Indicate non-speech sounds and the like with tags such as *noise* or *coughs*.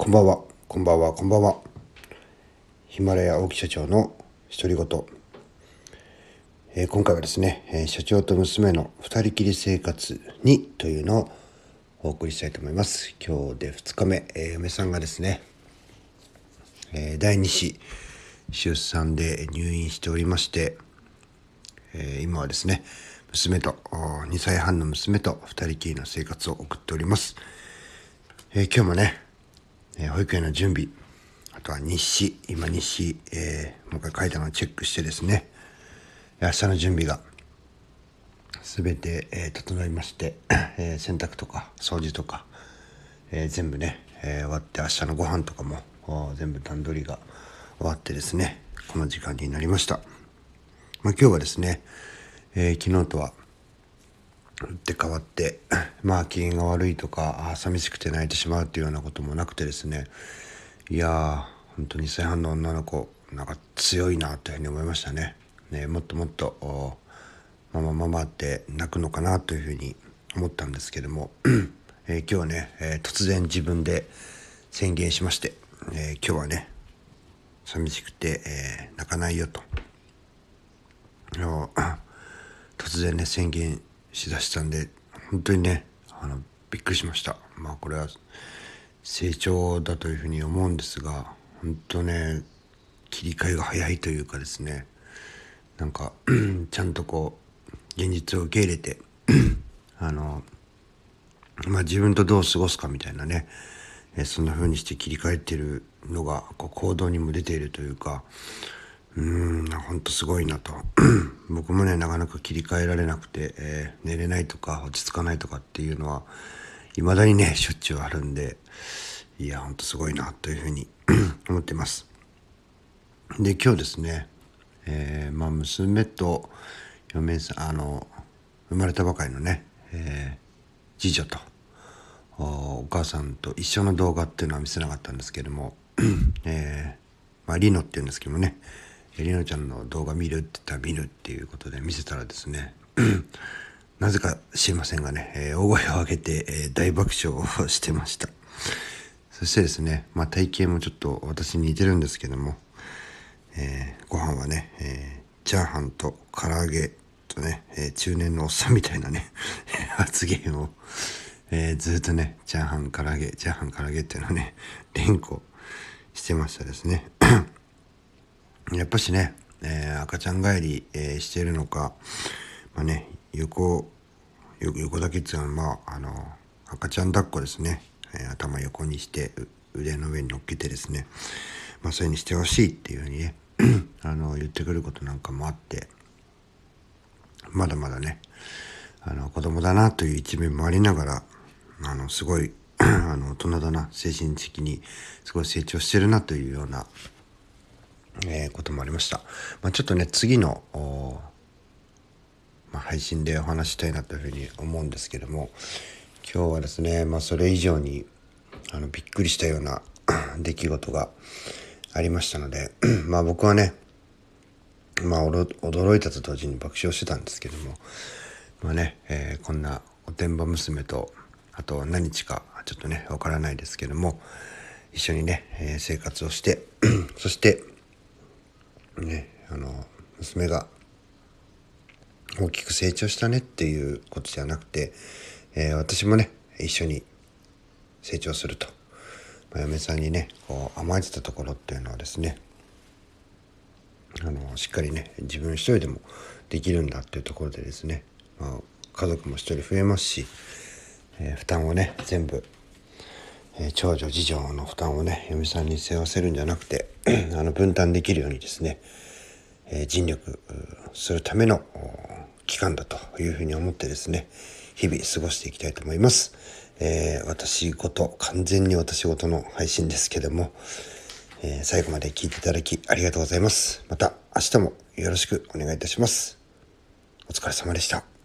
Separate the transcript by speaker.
Speaker 1: こんばんは、こんばんは、こんばんは。ヒマラヤ大木社長の独り言。えー、今回はですね、えー、社長と娘の二人きり生活にというのをお送りしたいと思います。今日で2日目、えー、嫁さんがですね、え第2子出産で入院しておりまして、え今はですね、娘と、2歳半の娘と二人きりの生活を送っております。え今日もね、えー、保育園の準備、あとは日誌、今日誌、えー、もう一回書いたのをチェックしてですね、明日の準備が全て、えー、整いまして、えー、洗濯とか掃除とか、えー、全部ね、えー、終わって明日のご飯とかも全部段取りが終わってですね、この時間になりました。まあ、今日はですね、えー、昨日とは打って変わって *clears throat* まあ機嫌が悪いとか寂しくて泣いてしまうっていうようなこともなくてですね。いやー本当に2歳半の女の子なんか強いなというふうに思いましたね。ねもっともっとママママって泣くのかなというふうに思ったんですけども、*clears throat* えー、今日ね、えー、突然自分で宣言しまして、えー、今日はね寂しくて、え泣かないよと。*clears throat* 突然ね宣言しだしたんで本当にねあのびっくりしました。まあこれは成長だというふうに思うんですが本当ね切り替えが早いというかですねなんか *clears throat* ちゃんとこう現実を受け入れて *clears throat* あのまあ自分とどう過ごすかみたいなねえそんな風にして切り替えてるのがこう行動にも出ているというかうん本当すごいなと。*clears throat* 僕もねなかなか切り替えられなくて、えー、寝れないとか落ち着かないとかっていうのは未だにねしょっちゅうあるんでいやほんとすごいなというふうに *clears throat* 思ってます。で今日ですね、えー、まあ娘と嫁さんあの生まれたばかりのね、えー、次女とお母さんと一緒の動画っていうのは見せなかったんですけども、*clears throat* えー、まあリノっていうんですけどもねりのちゃんの動画見るって言ったら見るっていうことで見せたらですねなぜか知りませんがね、えー、大声を上げて、えー、大爆笑をしてました。そしてですね、まあ、体型もちょっと私に似てるんですけども、えー、ご飯はね、えー、チャーハンと唐揚げとね、えー、中年のおっさんみたいなね *laughs* 発言を、えー、ずっとねチャーハン唐揚げチャーハン唐揚げっていうのをね連呼してましたですね。やっぱしね、えー、赤ちゃん帰り、えー、してるのか、まあね、横、横だけっていうのは、まあ、あの、赤ちゃん抱っこですね。えー、頭横にして腕の上に乗っけてですね、まあ、そういうふうにしてほしいっていうふうにね、*clears throat* あの、言ってくることなんかもあって、まだまだね、あの、子供だなという一面もありながら、あの、すごい、*clears throat* あの、大人だな、精神的にすごい成長してるなというような、えー、こともありました。まあ、ちょっとね、次の、まあ、配信でお話したいなというふうに思うんですけども、今日はですね、まあ、それ以上に、あの、びっくりしたような *coughs* 出来事がありましたので、*coughs* まあ僕はね、まあ驚いたと同時に爆笑してたんですけども、まあね、えー、こんなおてんば娘と、あと何日かちょっとね、わからないですけども、一緒にね、えー、生活をして、*coughs* そして、ねあの娘が大きく成長したねっていうことじゃなくて、えー、私もね一緒に成長すると、まあ、嫁さんにねこう甘えてたところっていうのはですねあのしっかりね自分一人でもできるんだっていうところでですね、まあ、家族も一人増えますし、えー、負担をね全部、え、長女次女の負担をね嫁さんに背負わせるんじゃなくて *clears throat* あの分担できるようにですね、え尽力するための期間だというふうに思ってですね日々過ごしていきたいと思います。えー、私事完全に私事の配信ですけども、えー、最後まで聞いていただきありがとうございます。また明日もよろしくお願いいたします。お疲れ様でした。